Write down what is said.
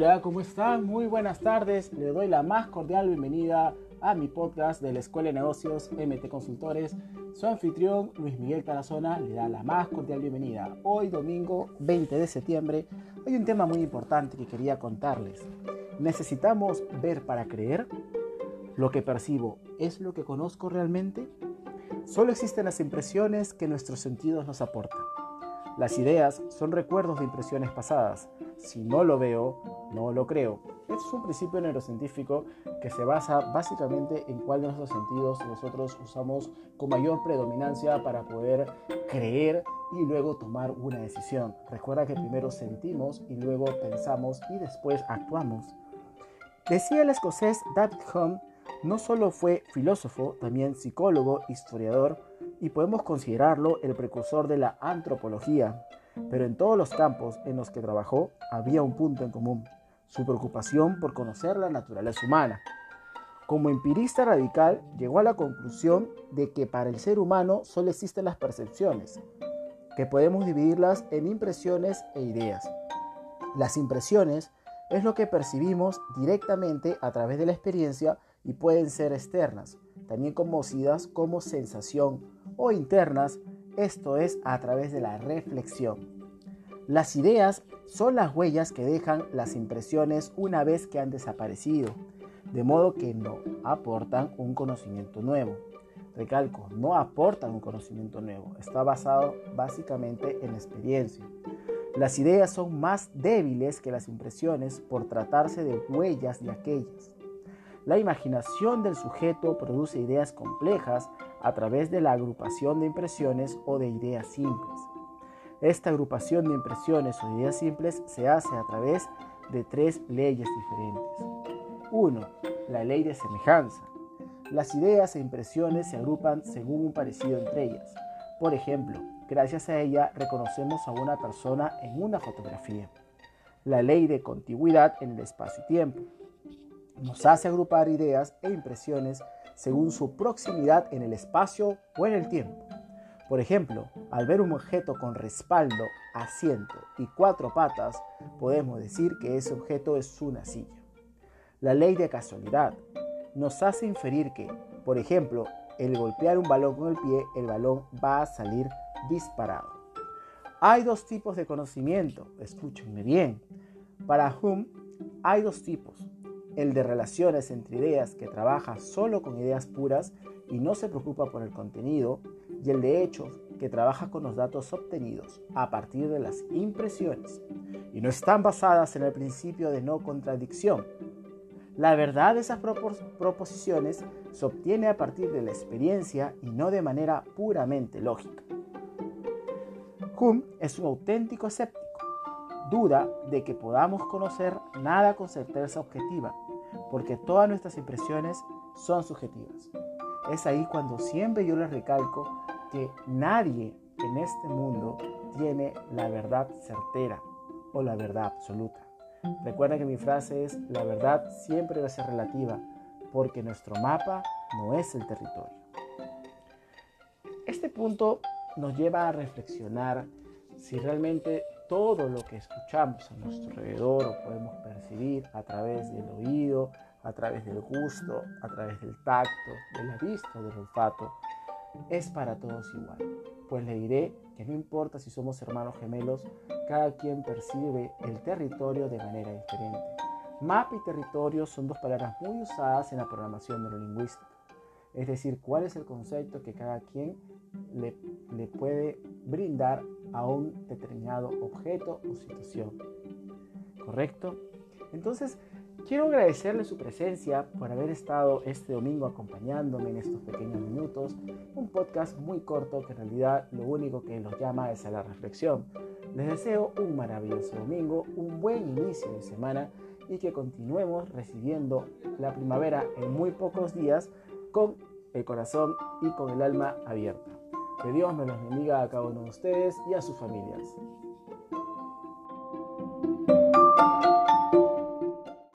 Hola, ¿cómo están? Muy buenas tardes. Le doy la más cordial bienvenida a mi podcast de la Escuela de Negocios MT Consultores. Su anfitrión, Luis Miguel Tarazona, le da la más cordial bienvenida. Hoy, domingo 20 de septiembre, hay un tema muy importante que quería contarles. ¿Necesitamos ver para creer? ¿Lo que percibo es lo que conozco realmente? Solo existen las impresiones que nuestros sentidos nos aportan. Las ideas son recuerdos de impresiones pasadas. Si no lo veo, no lo creo. Este es un principio neurocientífico que se basa básicamente en cuál de nuestros sentidos nosotros usamos con mayor predominancia para poder creer y luego tomar una decisión. Recuerda que primero sentimos y luego pensamos y después actuamos. Decía el escocés David Hume, no solo fue filósofo, también psicólogo, historiador, y podemos considerarlo el precursor de la antropología, pero en todos los campos en los que trabajó había un punto en común, su preocupación por conocer la naturaleza humana. Como empirista radical, llegó a la conclusión de que para el ser humano solo existen las percepciones, que podemos dividirlas en impresiones e ideas. Las impresiones es lo que percibimos directamente a través de la experiencia y pueden ser externas, también conocidas como sensación o internas, esto es a través de la reflexión. Las ideas son las huellas que dejan las impresiones una vez que han desaparecido, de modo que no aportan un conocimiento nuevo. Recalco, no aportan un conocimiento nuevo, está basado básicamente en la experiencia. Las ideas son más débiles que las impresiones por tratarse de huellas de aquellas. La imaginación del sujeto produce ideas complejas a través de la agrupación de impresiones o de ideas simples. Esta agrupación de impresiones o de ideas simples se hace a través de tres leyes diferentes. 1. La ley de semejanza. Las ideas e impresiones se agrupan según un parecido entre ellas. Por ejemplo, gracias a ella reconocemos a una persona en una fotografía. La ley de contigüidad en el espacio y tiempo nos hace agrupar ideas e impresiones según su proximidad en el espacio o en el tiempo. Por ejemplo, al ver un objeto con respaldo, asiento y cuatro patas, podemos decir que ese objeto es una silla. La ley de casualidad nos hace inferir que, por ejemplo, el golpear un balón con el pie, el balón va a salir disparado. Hay dos tipos de conocimiento, escúchenme bien. Para Hume hay dos tipos, el de relaciones entre ideas que trabaja solo con ideas puras y no se preocupa por el contenido, y el de hechos que trabaja con los datos obtenidos a partir de las impresiones y no están basadas en el principio de no contradicción. La verdad de esas proposiciones se obtiene a partir de la experiencia y no de manera puramente lógica. Hume es un auténtico escéptico. Duda de que podamos conocer nada con certeza objetiva porque todas nuestras impresiones son subjetivas. Es ahí cuando siempre yo les recalco que nadie en este mundo tiene la verdad certera o la verdad absoluta. Recuerda que mi frase es, la verdad siempre va a ser relativa, porque nuestro mapa no es el territorio. Este punto nos lleva a reflexionar si realmente todo lo que escuchamos a nuestro alrededor o podemos percibir a través del oído, a través del gusto, a través del tacto, de la vista, del olfato, es para todos igual. Pues le diré que no importa si somos hermanos gemelos, cada quien percibe el territorio de manera diferente. Mapa y territorio son dos palabras muy usadas en la programación neurolingüística. Es decir, cuál es el concepto que cada quien le, le puede brindar a un determinado objeto o situación. ¿Correcto? Entonces, quiero agradecerle su presencia por haber estado este domingo acompañándome en estos pequeños minutos. Un podcast muy corto que en realidad lo único que nos llama es a la reflexión. Les deseo un maravilloso domingo, un buen inicio de semana y que continuemos recibiendo la primavera en muy pocos días con el corazón y con el alma abierta. Que Dios me los bendiga a cada uno de ustedes y a sus familias.